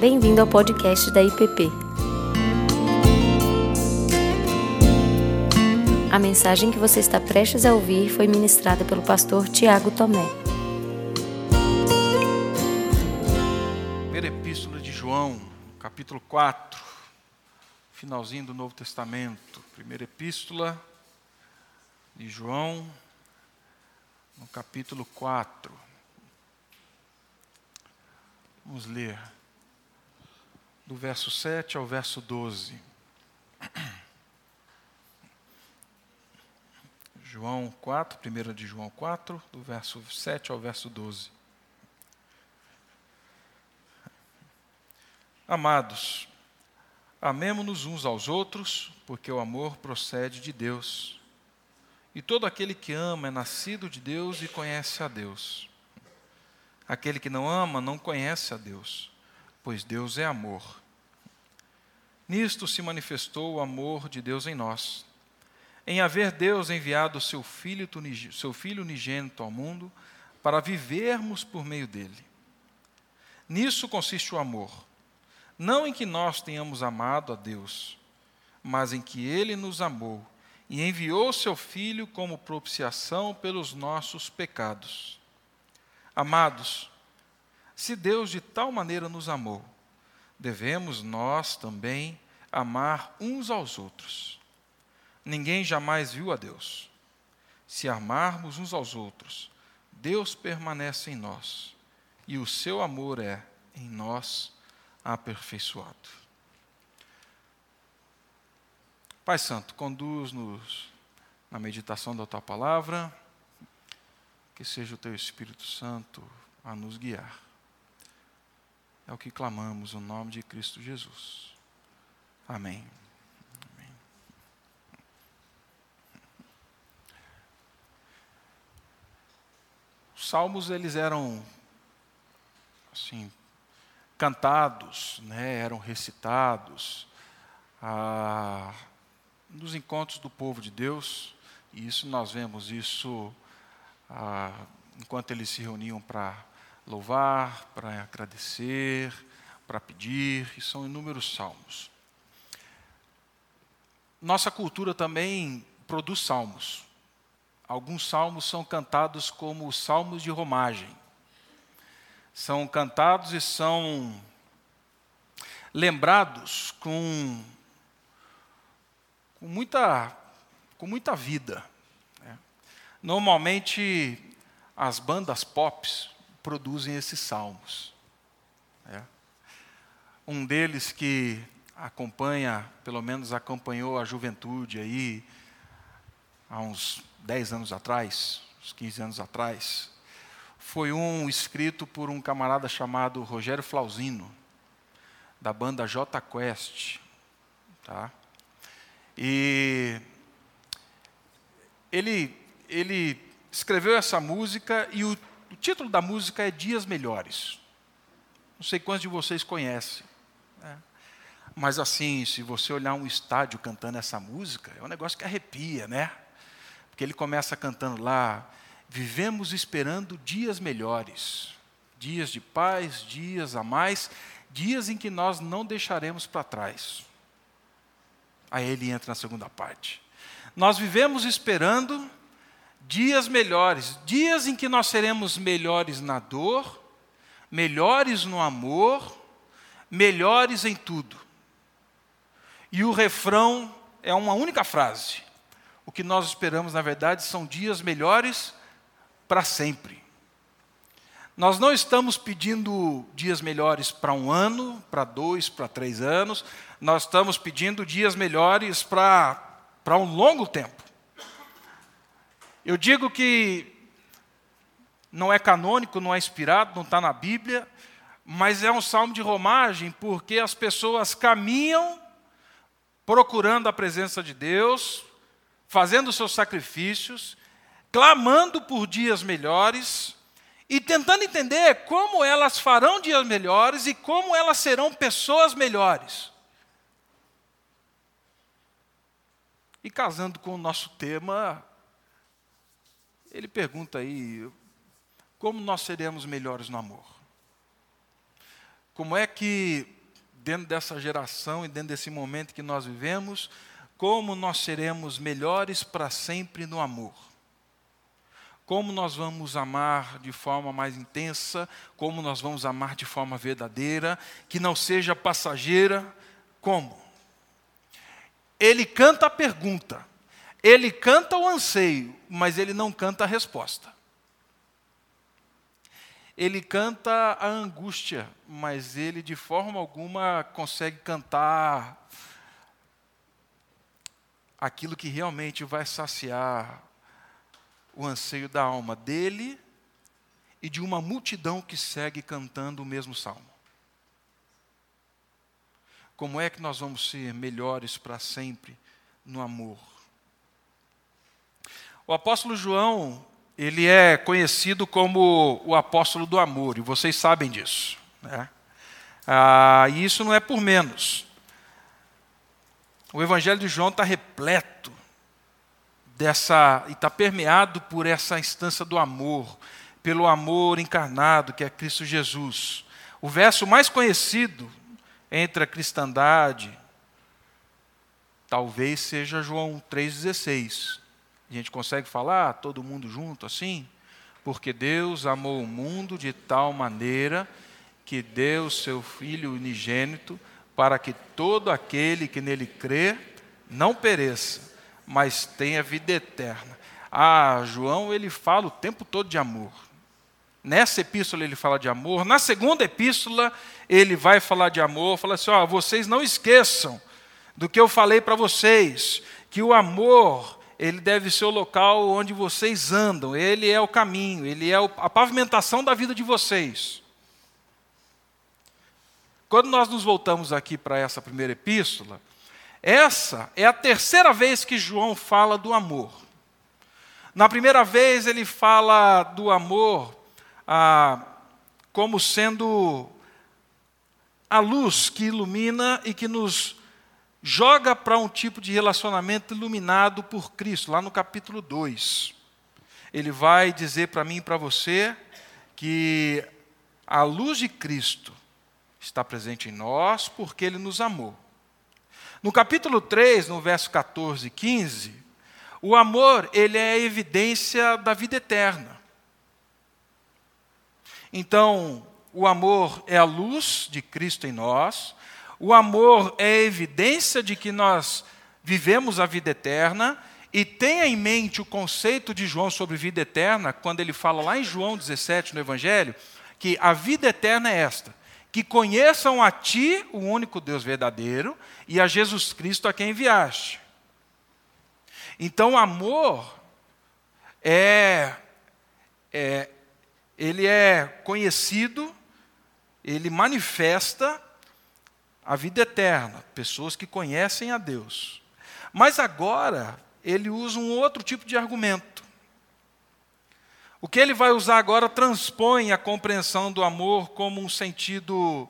Bem-vindo ao podcast da IPP. A mensagem que você está prestes a ouvir foi ministrada pelo pastor Tiago Tomé. Primeira Epístola de João, capítulo 4, finalzinho do Novo Testamento. Primeira Epístola de João, no capítulo 4. Vamos ler do verso 7 ao verso 12. João 4, 1 de João 4, do verso 7 ao verso 12. Amados, amemo-nos uns aos outros, porque o amor procede de Deus. E todo aquele que ama é nascido de Deus e conhece a Deus. Aquele que não ama não conhece a Deus, pois Deus é amor. Nisto se manifestou o amor de Deus em nós, em haver Deus enviado seu filho, seu filho unigênito ao mundo para vivermos por meio dele. Nisso consiste o amor, não em que nós tenhamos amado a Deus, mas em que ele nos amou e enviou seu filho como propiciação pelos nossos pecados. Amados, se Deus de tal maneira nos amou, devemos nós também amar uns aos outros. Ninguém jamais viu a Deus. Se amarmos uns aos outros, Deus permanece em nós e o seu amor é em nós aperfeiçoado. Pai Santo, conduz-nos na meditação da tua palavra, que seja o teu Espírito Santo a nos guiar. É o que clamamos no nome de Cristo Jesus. Amém. Amém. Os salmos eles eram assim cantados, né, eram recitados ah, nos encontros do povo de Deus e isso nós vemos isso ah, enquanto eles se reuniam para louvar, para agradecer, para pedir, e são inúmeros salmos. Nossa cultura também produz salmos. Alguns salmos são cantados como os salmos de romagem. São cantados e são lembrados com, com, muita, com muita vida. Né? Normalmente, as bandas pop produzem esses salmos. É. Um deles que acompanha, pelo menos acompanhou a juventude aí, há uns 10 anos atrás, uns 15 anos atrás, foi um escrito por um camarada chamado Rogério Flauzino, da banda J Quest. Tá? E ele, ele escreveu essa música e o o título da música é Dias Melhores. Não sei quantos de vocês conhecem. Né? Mas assim, se você olhar um estádio cantando essa música, é um negócio que arrepia, né? Porque ele começa cantando lá, vivemos esperando dias melhores, dias de paz, dias a mais, dias em que nós não deixaremos para trás. Aí ele entra na segunda parte. Nós vivemos esperando dias melhores, dias em que nós seremos melhores na dor, melhores no amor, melhores em tudo. E o refrão é uma única frase. O que nós esperamos, na verdade, são dias melhores para sempre. Nós não estamos pedindo dias melhores para um ano, para dois, para três anos, nós estamos pedindo dias melhores para, um longo tempo. Eu digo que não é canônico, não é inspirado, não está na Bíblia, mas é um salmo de romagem porque as pessoas caminham procurando a presença de Deus, fazendo seus sacrifícios, clamando por dias melhores e tentando entender como elas farão dias melhores e como elas serão pessoas melhores. E casando com o nosso tema, ele pergunta aí: como nós seremos melhores no amor? como é que, dentro dessa geração e dentro desse momento que nós vivemos, como nós seremos melhores para sempre no amor? Como nós vamos amar de forma mais intensa, como nós vamos amar de forma verdadeira, que não seja passageira, como? Ele canta a pergunta, ele canta o anseio, mas ele não canta a resposta. Ele canta a angústia, mas ele de forma alguma consegue cantar aquilo que realmente vai saciar o anseio da alma dele e de uma multidão que segue cantando o mesmo salmo. Como é que nós vamos ser melhores para sempre no amor? O apóstolo João, ele é conhecido como o apóstolo do amor, e vocês sabem disso. Né? Ah, e isso não é por menos. O Evangelho de João está repleto dessa, e está permeado por essa instância do amor, pelo amor encarnado que é Cristo Jesus. O verso mais conhecido entre a cristandade talvez seja João 3,16. A gente consegue falar todo mundo junto assim? Porque Deus amou o mundo de tal maneira que deu seu Filho unigênito para que todo aquele que nele crê não pereça, mas tenha vida eterna. Ah, João, ele fala o tempo todo de amor. Nessa epístola ele fala de amor. Na segunda epístola ele vai falar de amor. Fala assim: ó, vocês não esqueçam do que eu falei para vocês, que o amor ele deve ser o local onde vocês andam, ele é o caminho, ele é a pavimentação da vida de vocês. Quando nós nos voltamos aqui para essa primeira epístola, essa é a terceira vez que João fala do amor. Na primeira vez ele fala do amor ah, como sendo a luz que ilumina e que nos joga para um tipo de relacionamento iluminado por Cristo, lá no capítulo 2. Ele vai dizer para mim e para você que a luz de Cristo está presente em nós porque ele nos amou. No capítulo 3, no verso 14 e 15, o amor, ele é a evidência da vida eterna. Então, o amor é a luz de Cristo em nós, o amor é evidência de que nós vivemos a vida eterna e tenha em mente o conceito de João sobre vida eterna, quando ele fala lá em João 17 no Evangelho, que a vida eterna é esta: que conheçam a Ti, o único Deus verdadeiro, e a Jesus Cristo a quem enviaste. Então, amor é, é ele é conhecido, ele manifesta a vida eterna, pessoas que conhecem a Deus. Mas agora, ele usa um outro tipo de argumento. O que ele vai usar agora transpõe a compreensão do amor como um sentido,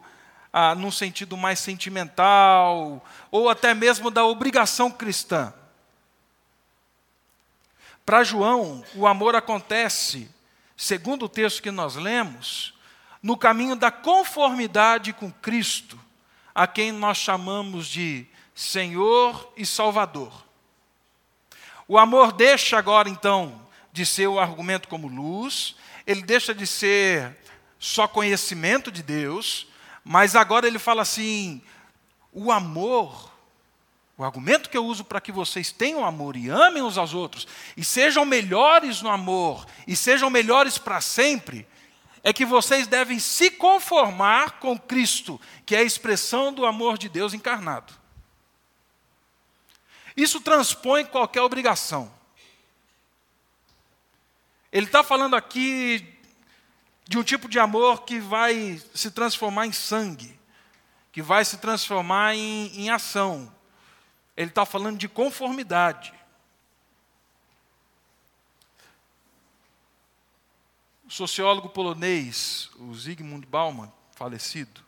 ah, num sentido mais sentimental, ou até mesmo da obrigação cristã. Para João, o amor acontece, segundo o texto que nós lemos, no caminho da conformidade com Cristo a quem nós chamamos de Senhor e Salvador. O amor deixa agora, então, de ser o argumento como luz, ele deixa de ser só conhecimento de Deus, mas agora ele fala assim: o amor, o argumento que eu uso para que vocês tenham amor e amem uns aos outros, e sejam melhores no amor, e sejam melhores para sempre, é que vocês devem se conformar com Cristo, que é a expressão do amor de Deus encarnado. Isso transpõe qualquer obrigação. Ele está falando aqui de um tipo de amor que vai se transformar em sangue, que vai se transformar em, em ação. Ele está falando de conformidade. O sociólogo polonês, o Zygmunt Bauman, falecido,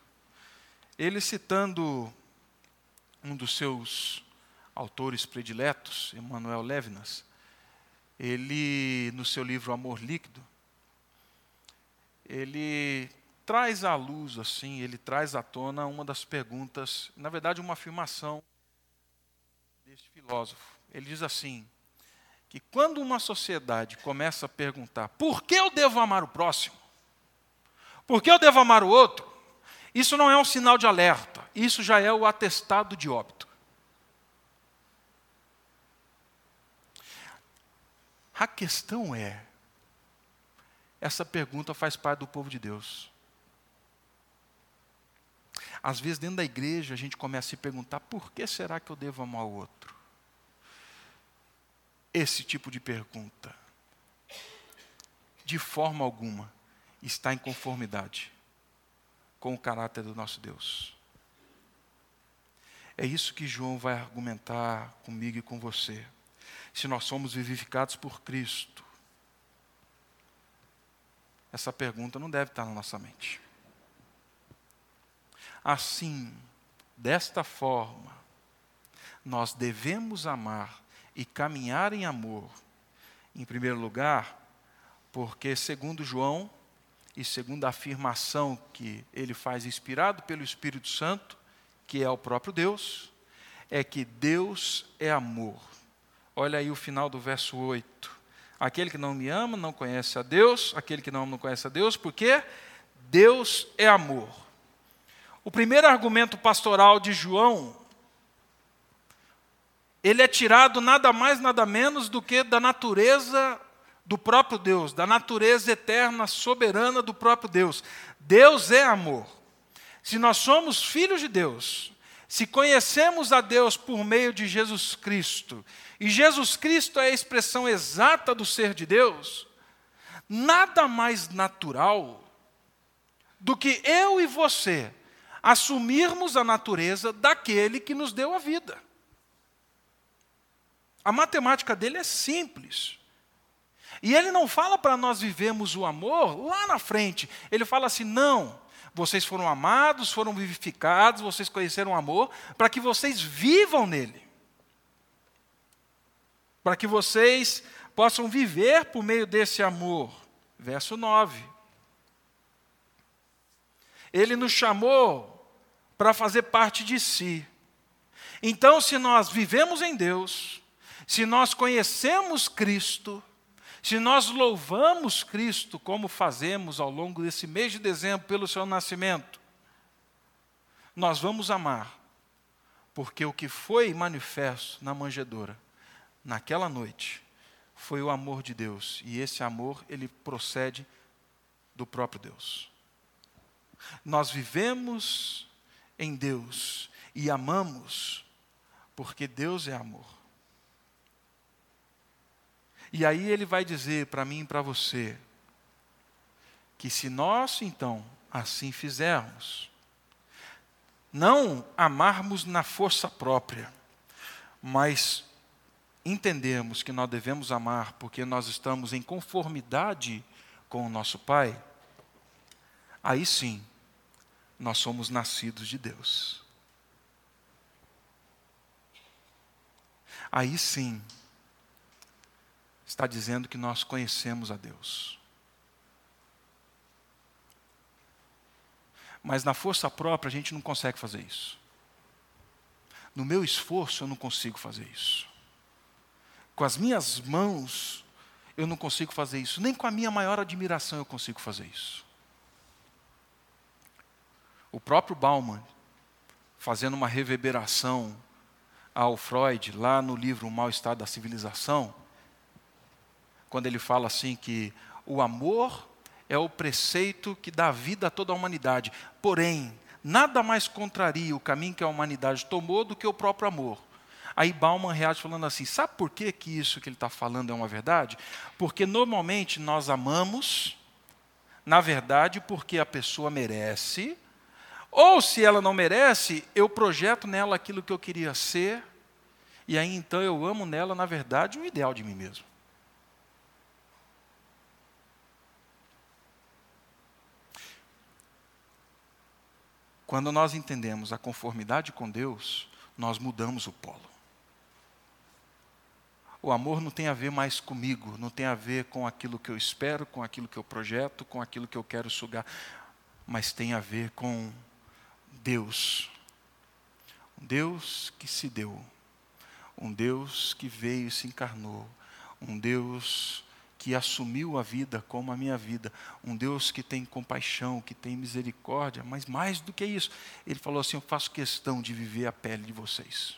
ele citando um dos seus autores prediletos, Emmanuel Levinas, ele, no seu livro Amor Líquido, ele traz à luz, assim, ele traz à tona uma das perguntas, na verdade, uma afirmação deste filósofo. Ele diz assim: que quando uma sociedade começa a perguntar por que eu devo amar o próximo, por que eu devo amar o outro, isso não é um sinal de alerta, isso já é o atestado de óbito. A questão é, essa pergunta faz parte do povo de Deus. Às vezes, dentro da igreja, a gente começa a se perguntar: por que será que eu devo amar o outro? Esse tipo de pergunta, de forma alguma, está em conformidade com o caráter do nosso Deus. É isso que João vai argumentar comigo e com você. Se nós somos vivificados por Cristo, essa pergunta não deve estar na nossa mente. Assim, desta forma, nós devemos amar e caminhar em amor, em primeiro lugar, porque, segundo João, e segundo a afirmação que ele faz inspirado pelo Espírito Santo, que é o próprio Deus, é que Deus é amor. Olha aí o final do verso 8. Aquele que não me ama não conhece a Deus, aquele que não ama não conhece a Deus, porque Deus é amor. O primeiro argumento pastoral de João, ele é tirado nada mais, nada menos do que da natureza do próprio Deus, da natureza eterna, soberana do próprio Deus. Deus é amor. Se nós somos filhos de Deus, se conhecemos a Deus por meio de Jesus Cristo, e Jesus Cristo é a expressão exata do ser de Deus, nada mais natural do que eu e você assumirmos a natureza daquele que nos deu a vida. A matemática dele é simples. E ele não fala para nós vivermos o amor lá na frente. Ele fala assim: não, vocês foram amados, foram vivificados, vocês conheceram o amor, para que vocês vivam nele. Para que vocês possam viver por meio desse amor. Verso 9. Ele nos chamou para fazer parte de si. Então, se nós vivemos em Deus, se nós conhecemos Cristo, se nós louvamos Cristo como fazemos ao longo desse mês de dezembro pelo seu nascimento, nós vamos amar, porque o que foi manifesto na manjedoura, naquela noite, foi o amor de Deus, e esse amor ele procede do próprio Deus. Nós vivemos em Deus e amamos porque Deus é amor. E aí ele vai dizer para mim e para você que se nós então assim fizermos, não amarmos na força própria, mas entendermos que nós devemos amar porque nós estamos em conformidade com o nosso Pai, aí sim nós somos nascidos de Deus. Aí sim, está dizendo que nós conhecemos a Deus. Mas na força própria a gente não consegue fazer isso. No meu esforço eu não consigo fazer isso. Com as minhas mãos eu não consigo fazer isso. Nem com a minha maior admiração eu consigo fazer isso. O próprio Bauman, fazendo uma reverberação ao Freud, lá no livro O Mal Estado da Civilização, quando ele fala assim que o amor é o preceito que dá vida a toda a humanidade. Porém, nada mais contraria o caminho que a humanidade tomou do que o próprio amor. Aí Bauman reage falando assim: sabe por que, que isso que ele está falando é uma verdade? Porque normalmente nós amamos, na verdade, porque a pessoa merece, ou se ela não merece, eu projeto nela aquilo que eu queria ser, e aí então eu amo nela, na verdade, o ideal de mim mesmo. Quando nós entendemos a conformidade com Deus, nós mudamos o polo. O amor não tem a ver mais comigo, não tem a ver com aquilo que eu espero, com aquilo que eu projeto, com aquilo que eu quero sugar. mas tem a ver com Deus. Um Deus que se deu, um Deus que veio e se encarnou, um Deus que assumiu a vida como a minha vida, um Deus que tem compaixão, que tem misericórdia, mas mais do que isso, ele falou assim: Eu faço questão de viver a pele de vocês.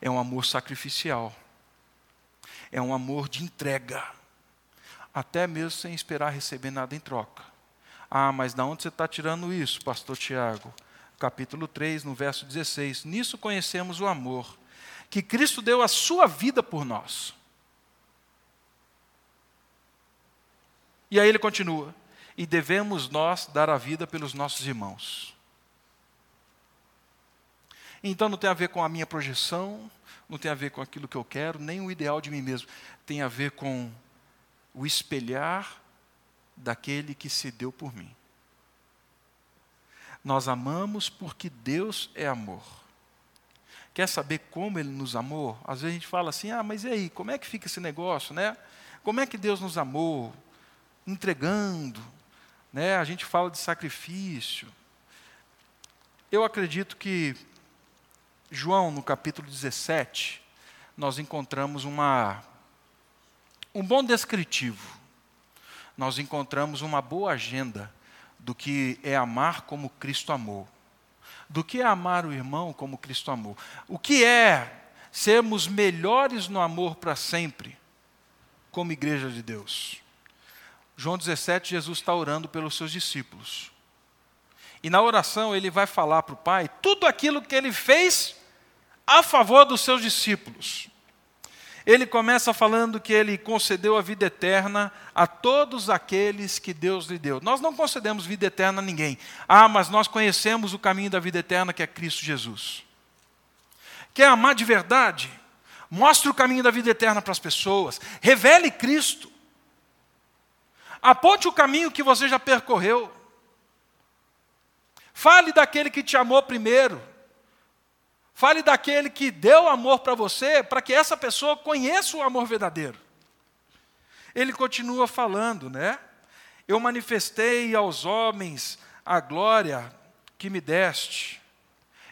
É um amor sacrificial, é um amor de entrega, até mesmo sem esperar receber nada em troca. Ah, mas de onde você está tirando isso, pastor Tiago? Capítulo 3, no verso 16. Nisso conhecemos o amor que Cristo deu a sua vida por nós. E aí ele continua: e devemos nós dar a vida pelos nossos irmãos. Então não tem a ver com a minha projeção, não tem a ver com aquilo que eu quero, nem o ideal de mim mesmo. Tem a ver com o espelhar daquele que se deu por mim. Nós amamos porque Deus é amor. Quer saber como Ele nos amou? Às vezes a gente fala assim: ah, mas e aí, como é que fica esse negócio, né? Como é que Deus nos amou? Entregando, né? A gente fala de sacrifício. Eu acredito que João, no capítulo 17, nós encontramos uma, um bom descritivo. Nós encontramos uma boa agenda do que é amar como Cristo amou do que é amar o irmão como Cristo amou. O que é sermos melhores no amor para sempre, como igreja de Deus. João 17, Jesus está orando pelos seus discípulos. E na oração ele vai falar para o Pai tudo aquilo que ele fez a favor dos seus discípulos. Ele começa falando que ele concedeu a vida eterna a todos aqueles que Deus lhe deu. Nós não concedemos vida eterna a ninguém. Ah, mas nós conhecemos o caminho da vida eterna que é Cristo Jesus. Quer amar de verdade? Mostre o caminho da vida eterna para as pessoas. Revele Cristo. Aponte o caminho que você já percorreu. Fale daquele que te amou primeiro. Fale daquele que deu amor para você, para que essa pessoa conheça o amor verdadeiro. Ele continua falando, né? Eu manifestei aos homens a glória que me deste.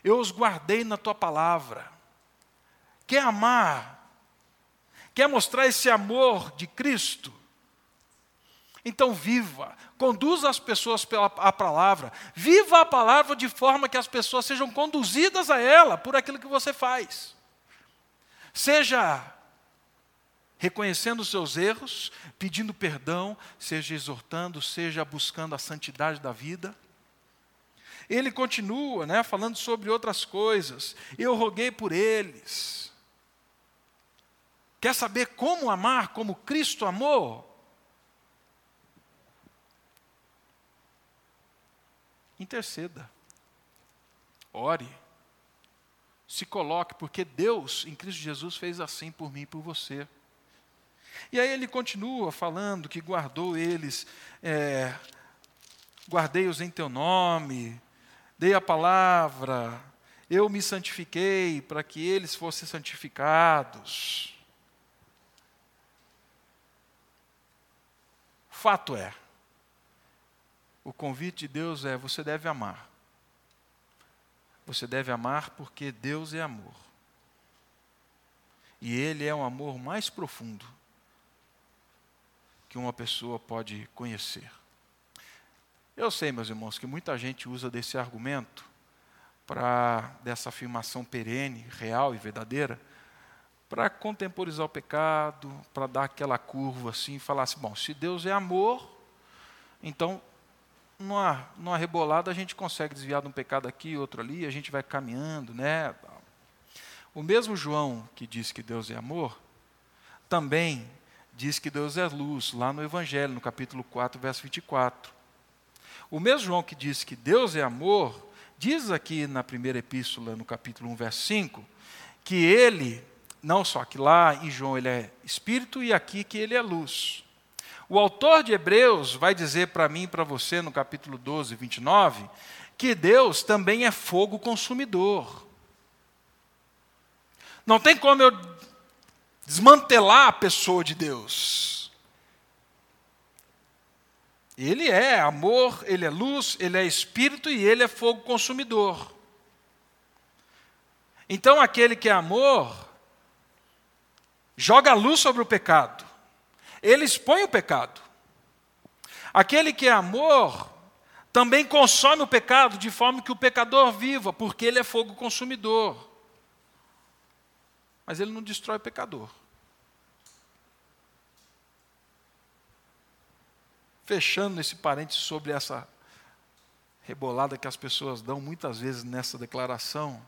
Eu os guardei na tua palavra. Quer amar? Quer mostrar esse amor de Cristo? Então viva, conduza as pessoas pela a palavra, viva a palavra de forma que as pessoas sejam conduzidas a ela por aquilo que você faz. Seja reconhecendo os seus erros, pedindo perdão, seja exortando, seja buscando a santidade da vida. Ele continua, né, falando sobre outras coisas. Eu roguei por eles. Quer saber como amar, como Cristo amou? Interceda, ore, se coloque, porque Deus, em Cristo Jesus, fez assim por mim e por você. E aí ele continua falando que guardou eles, é, guardei-os em teu nome, dei a palavra, eu me santifiquei para que eles fossem santificados. Fato é, o convite de Deus é: você deve amar. Você deve amar porque Deus é amor. E Ele é um amor mais profundo que uma pessoa pode conhecer. Eu sei, meus irmãos, que muita gente usa desse argumento para dessa afirmação perene, real e verdadeira, para contemporizar o pecado, para dar aquela curva assim e falar assim: bom, se Deus é amor, então numa, numa rebolada a gente consegue desviar de um pecado aqui, outro ali, a gente vai caminhando, né? O mesmo João que diz que Deus é amor, também diz que Deus é luz, lá no Evangelho, no capítulo 4, verso 24. O mesmo João que diz que Deus é amor, diz aqui na primeira epístola, no capítulo 1, verso 5, que ele, não só que lá em João ele é espírito e aqui que ele é luz. O autor de Hebreus vai dizer para mim e para você, no capítulo 12, 29, que Deus também é fogo consumidor. Não tem como eu desmantelar a pessoa de Deus. Ele é amor, ele é luz, ele é espírito e ele é fogo consumidor. Então, aquele que é amor, joga a luz sobre o pecado, ele expõe o pecado. Aquele que é amor, também consome o pecado de forma que o pecador viva, porque ele é fogo consumidor. Mas ele não destrói o pecador. Fechando esse parênteses sobre essa rebolada que as pessoas dão muitas vezes nessa declaração,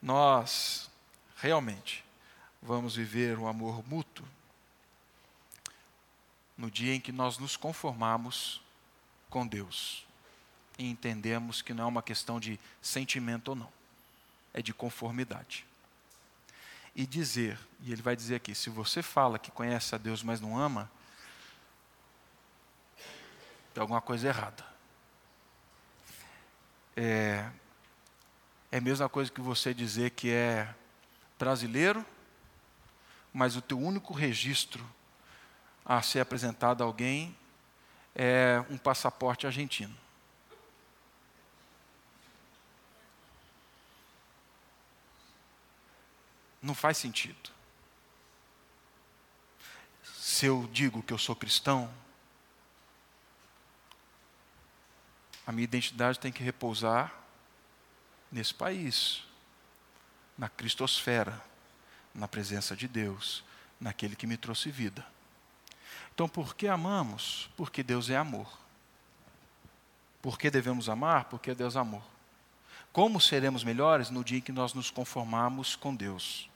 nós realmente vamos viver um amor mútuo no dia em que nós nos conformamos com Deus e entendemos que não é uma questão de sentimento ou não, é de conformidade e dizer, e ele vai dizer aqui: se você fala que conhece a Deus, mas não ama, tem alguma coisa errada. É, é a mesma coisa que você dizer que é brasileiro, mas o teu único registro a ser apresentado a alguém é um passaporte argentino. Não faz sentido. Se eu digo que eu sou cristão, a minha identidade tem que repousar nesse país, na cristosfera, na presença de Deus, naquele que me trouxe vida. Então, por que amamos? Porque Deus é amor. Por que devemos amar? Porque Deus é amor. Como seremos melhores no dia em que nós nos conformarmos com Deus?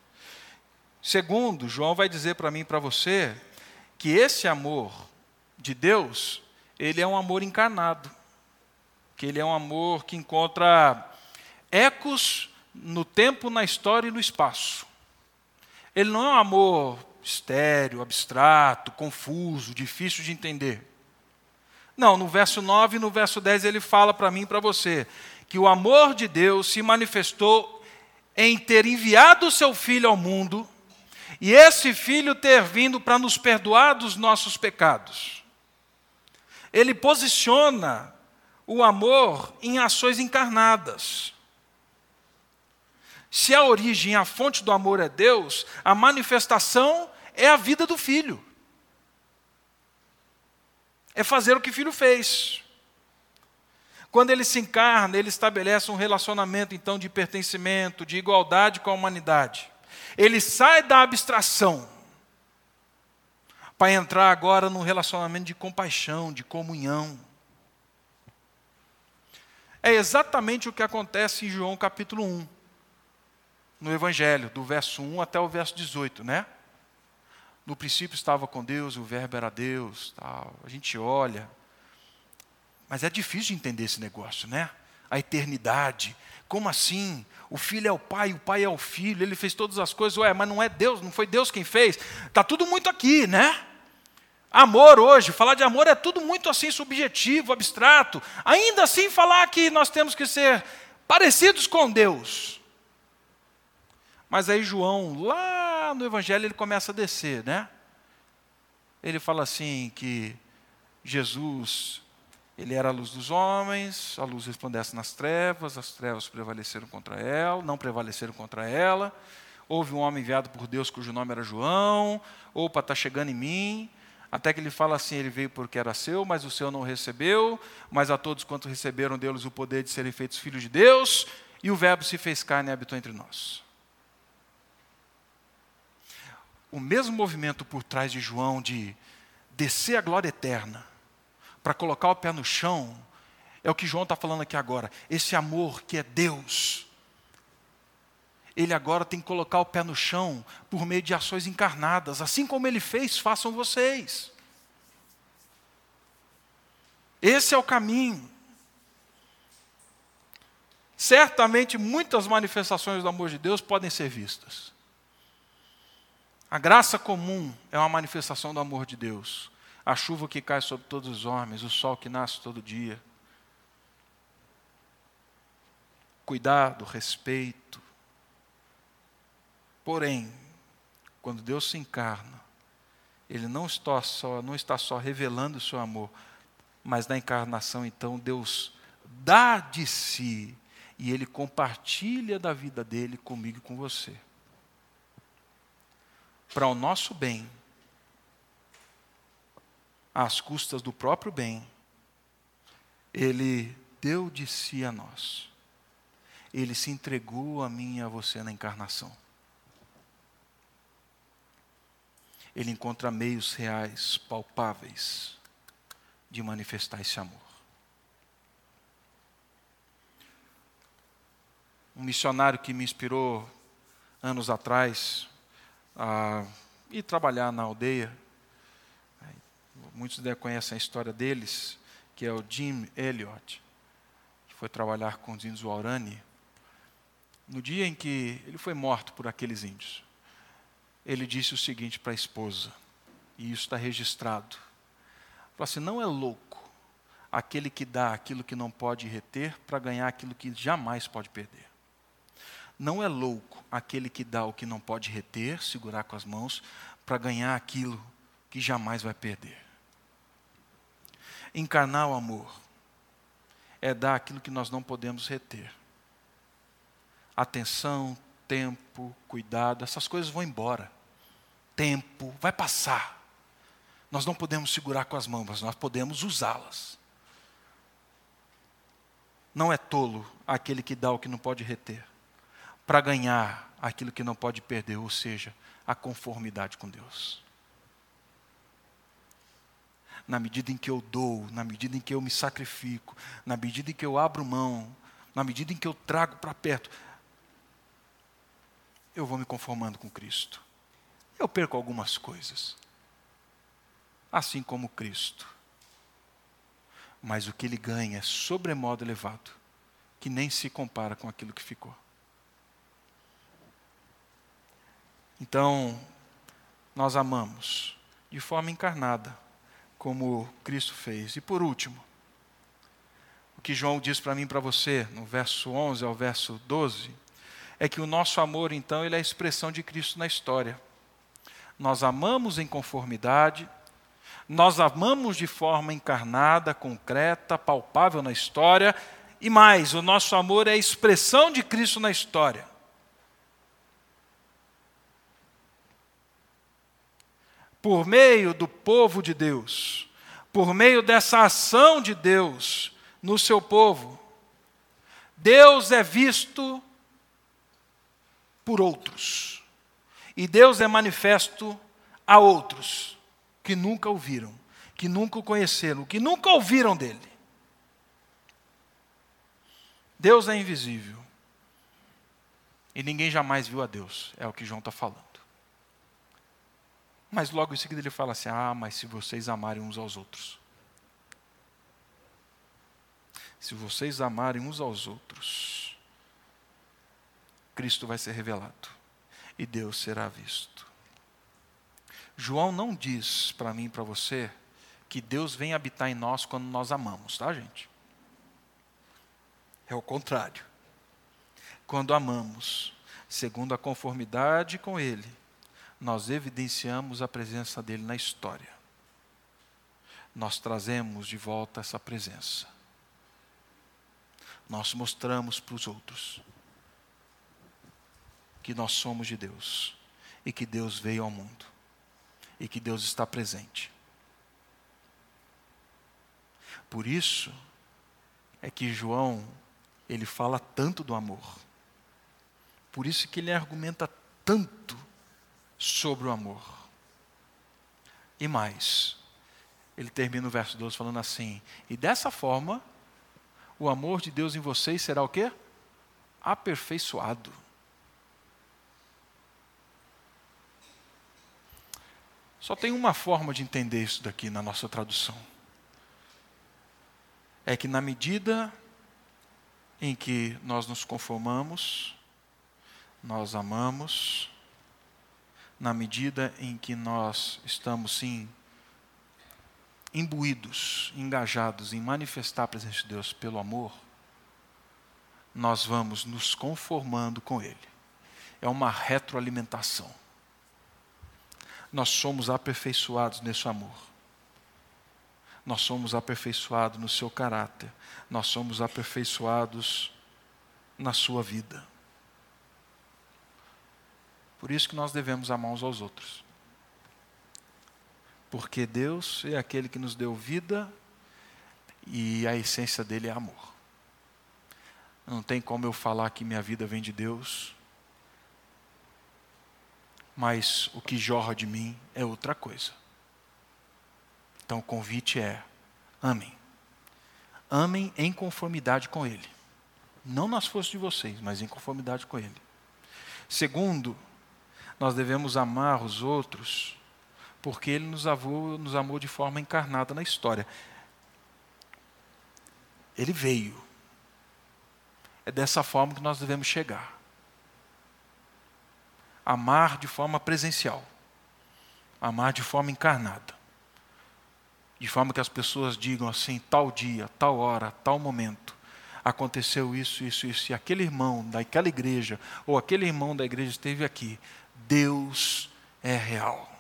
Segundo, João vai dizer para mim e para você que esse amor de Deus, ele é um amor encarnado, que ele é um amor que encontra ecos no tempo, na história e no espaço. Ele não é um amor estéreo, abstrato, confuso, difícil de entender. Não, no verso 9 e no verso 10 ele fala para mim e para você que o amor de Deus se manifestou em ter enviado o seu filho ao mundo e esse filho ter vindo para nos perdoar dos nossos pecados. Ele posiciona o amor em ações encarnadas. Se a origem, a fonte do amor é Deus, a manifestação é a vida do filho. É fazer o que o filho fez. Quando ele se encarna, ele estabelece um relacionamento então de pertencimento, de igualdade com a humanidade. Ele sai da abstração para entrar agora num relacionamento de compaixão, de comunhão. É exatamente o que acontece em João capítulo 1, no Evangelho, do verso 1 até o verso 18, né? No princípio estava com Deus, o Verbo era Deus, tal. A gente olha, mas é difícil de entender esse negócio, né? A eternidade. Como assim? O filho é o pai, o pai é o filho, ele fez todas as coisas. Ué, mas não é Deus, não foi Deus quem fez. Está tudo muito aqui, né? Amor hoje, falar de amor é tudo muito assim subjetivo, abstrato. Ainda assim, falar que nós temos que ser parecidos com Deus. Mas aí João, lá no Evangelho, ele começa a descer, né? Ele fala assim que Jesus ele era a luz dos homens, a luz resplandece nas trevas, as trevas prevaleceram contra ela, não prevaleceram contra ela. Houve um homem enviado por Deus cujo nome era João, opa, está chegando em mim. Até que ele fala assim: ele veio porque era seu, mas o seu não recebeu, mas a todos quantos receberam deles o poder de serem feitos filhos de Deus, e o Verbo se fez carne e habitou entre nós. O mesmo movimento por trás de João de descer a glória eterna para colocar o pé no chão, é o que João está falando aqui agora. Esse amor que é Deus, ele agora tem que colocar o pé no chão por meio de ações encarnadas. Assim como ele fez, façam vocês. Esse é o caminho. Certamente muitas manifestações do amor de Deus podem ser vistas. A graça comum é uma manifestação do amor de Deus a chuva que cai sobre todos os homens, o sol que nasce todo dia. Cuidado, respeito. Porém, quando Deus se encarna, ele não está só, não está só revelando o seu amor, mas na encarnação, então, Deus dá de si e ele compartilha da vida dele comigo e com você. Para o nosso bem, às custas do próprio bem, ele deu de si a nós. Ele se entregou a mim e a você na encarnação. Ele encontra meios reais, palpáveis, de manifestar esse amor. Um missionário que me inspirou anos atrás a ir trabalhar na aldeia, muitos conhecem a história deles, que é o Jim Elliot, que foi trabalhar com os índios Waorani. No dia em que ele foi morto por aqueles índios, ele disse o seguinte para a esposa, e isso está registrado. Falou assim: não é louco aquele que dá aquilo que não pode reter para ganhar aquilo que jamais pode perder. Não é louco aquele que dá o que não pode reter, segurar com as mãos, para ganhar aquilo que jamais vai perder. Encarnar o amor é dar aquilo que nós não podemos reter. Atenção, tempo, cuidado, essas coisas vão embora tempo vai passar. Nós não podemos segurar com as mãos, mas nós podemos usá-las. Não é tolo aquele que dá o que não pode reter, para ganhar aquilo que não pode perder, ou seja, a conformidade com Deus. Na medida em que eu dou, na medida em que eu me sacrifico, na medida em que eu abro mão, na medida em que eu trago para perto, eu vou me conformando com Cristo eu perco algumas coisas. Assim como Cristo. Mas o que ele ganha é sobremodo elevado, que nem se compara com aquilo que ficou. Então, nós amamos de forma encarnada, como Cristo fez. E por último, o que João diz para mim e para você, no verso 11 ao verso 12, é que o nosso amor, então, ele é a expressão de Cristo na história nós amamos em conformidade, nós amamos de forma encarnada, concreta, palpável na história, e mais, o nosso amor é a expressão de Cristo na história. Por meio do povo de Deus, por meio dessa ação de Deus no seu povo, Deus é visto por outros. E Deus é manifesto a outros que nunca ouviram, que nunca o conheceram, que nunca ouviram dele. Deus é invisível. E ninguém jamais viu a Deus, é o que João está falando. Mas logo em seguida ele fala assim: Ah, mas se vocês amarem uns aos outros. Se vocês amarem uns aos outros, Cristo vai ser revelado e Deus será visto. João não diz para mim e para você que Deus vem habitar em nós quando nós amamos, tá, gente? É o contrário. Quando amamos, segundo a conformidade com Ele, nós evidenciamos a presença dele na história. Nós trazemos de volta essa presença. Nós mostramos para os outros que nós somos de Deus e que Deus veio ao mundo e que Deus está presente. Por isso é que João ele fala tanto do amor. Por isso que ele argumenta tanto sobre o amor. E mais, ele termina o verso 12 falando assim: "E dessa forma o amor de Deus em vocês será o quê? Aperfeiçoado." Só tem uma forma de entender isso daqui na nossa tradução. É que na medida em que nós nos conformamos, nós amamos, na medida em que nós estamos, sim, imbuídos, engajados em manifestar a presença de Deus pelo amor, nós vamos nos conformando com Ele. É uma retroalimentação nós somos aperfeiçoados nesse amor. Nós somos aperfeiçoados no seu caráter. Nós somos aperfeiçoados na sua vida. Por isso que nós devemos amar uns aos outros. Porque Deus é aquele que nos deu vida e a essência dele é amor. Não tem como eu falar que minha vida vem de Deus, mas o que jorra de mim é outra coisa. Então o convite é: amem. Amem em conformidade com Ele. Não nas forças de vocês, mas em conformidade com Ele. Segundo, nós devemos amar os outros porque Ele nos amou, nos amou de forma encarnada na história. Ele veio. É dessa forma que nós devemos chegar. Amar de forma presencial. Amar de forma encarnada. De forma que as pessoas digam assim: tal dia, tal hora, tal momento, aconteceu isso, isso, isso, e aquele irmão daquela igreja, ou aquele irmão da igreja esteve aqui. Deus é real.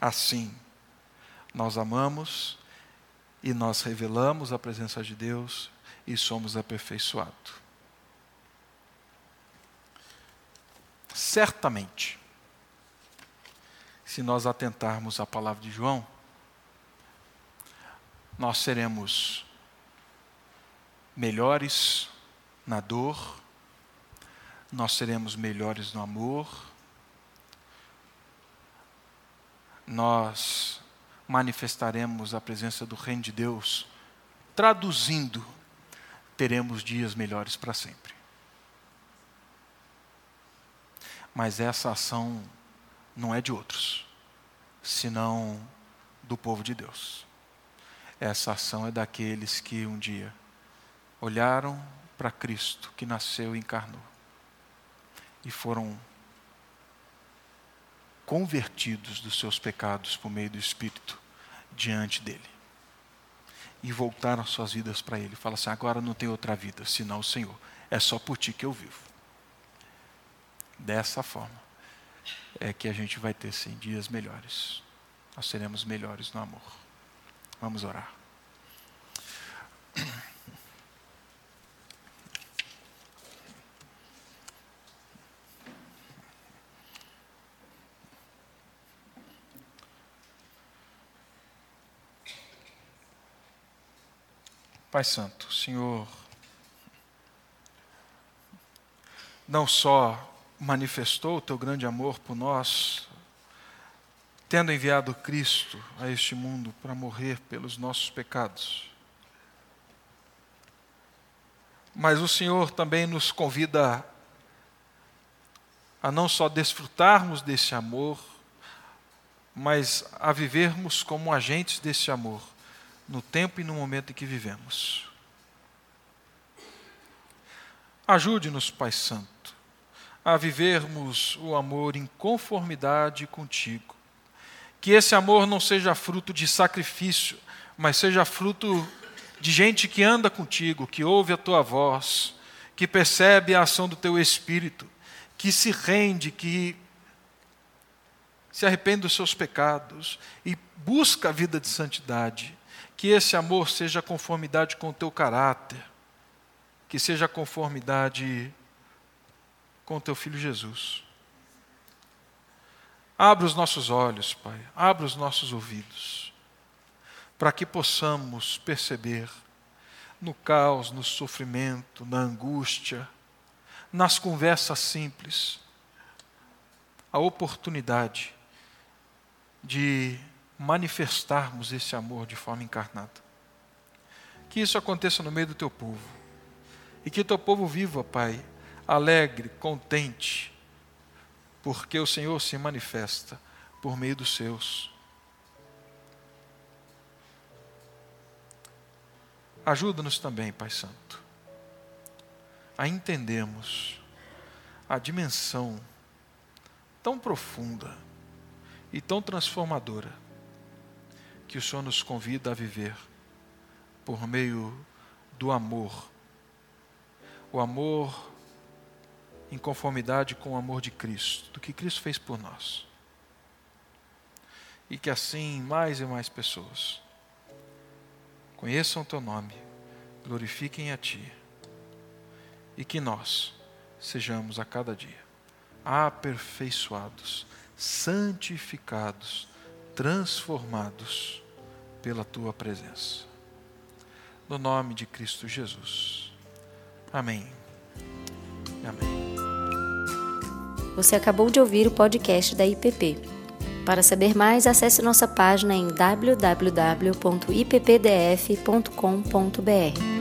Assim, nós amamos e nós revelamos a presença de Deus e somos aperfeiçoados. Certamente, se nós atentarmos à palavra de João, nós seremos melhores na dor, nós seremos melhores no amor, nós manifestaremos a presença do Reino de Deus, traduzindo, teremos dias melhores para sempre. Mas essa ação não é de outros, senão do povo de Deus. Essa ação é daqueles que um dia olharam para Cristo que nasceu e encarnou e foram convertidos dos seus pecados por meio do Espírito diante dele. E voltaram suas vidas para ele. Fala assim: agora não tem outra vida senão o Senhor. É só por ti que eu vivo. Dessa forma é que a gente vai ter sim dias melhores. Nós seremos melhores no amor. Vamos orar. Pai Santo, Senhor, não só manifestou o teu grande amor por nós, tendo enviado Cristo a este mundo para morrer pelos nossos pecados, mas o Senhor também nos convida a não só desfrutarmos desse amor, mas a vivermos como agentes desse amor no tempo e no momento em que vivemos. Ajude-nos, Pai Santo, a vivermos o amor em conformidade contigo. Que esse amor não seja fruto de sacrifício, mas seja fruto de gente que anda contigo, que ouve a tua voz, que percebe a ação do teu espírito, que se rende, que se arrepende dos seus pecados e busca a vida de santidade que esse amor seja conformidade com o teu caráter, que seja conformidade com o teu filho Jesus. Abra os nossos olhos, Pai, abra os nossos ouvidos, para que possamos perceber no caos, no sofrimento, na angústia, nas conversas simples, a oportunidade de manifestarmos esse amor de forma encarnada. Que isso aconteça no meio do teu povo. E que teu povo viva, Pai, alegre, contente, porque o Senhor se manifesta por meio dos seus. Ajuda-nos também, Pai Santo, a entendermos a dimensão tão profunda e tão transformadora que o Senhor nos convida a viver por meio do amor. O amor em conformidade com o amor de Cristo, do que Cristo fez por nós. E que assim mais e mais pessoas conheçam o teu nome, glorifiquem a ti, e que nós sejamos a cada dia aperfeiçoados, santificados, transformados pela tua presença. No nome de Cristo Jesus. Amém. Amém. Você acabou de ouvir o podcast da IPP. Para saber mais, acesse nossa página em www.ippdf.com.br.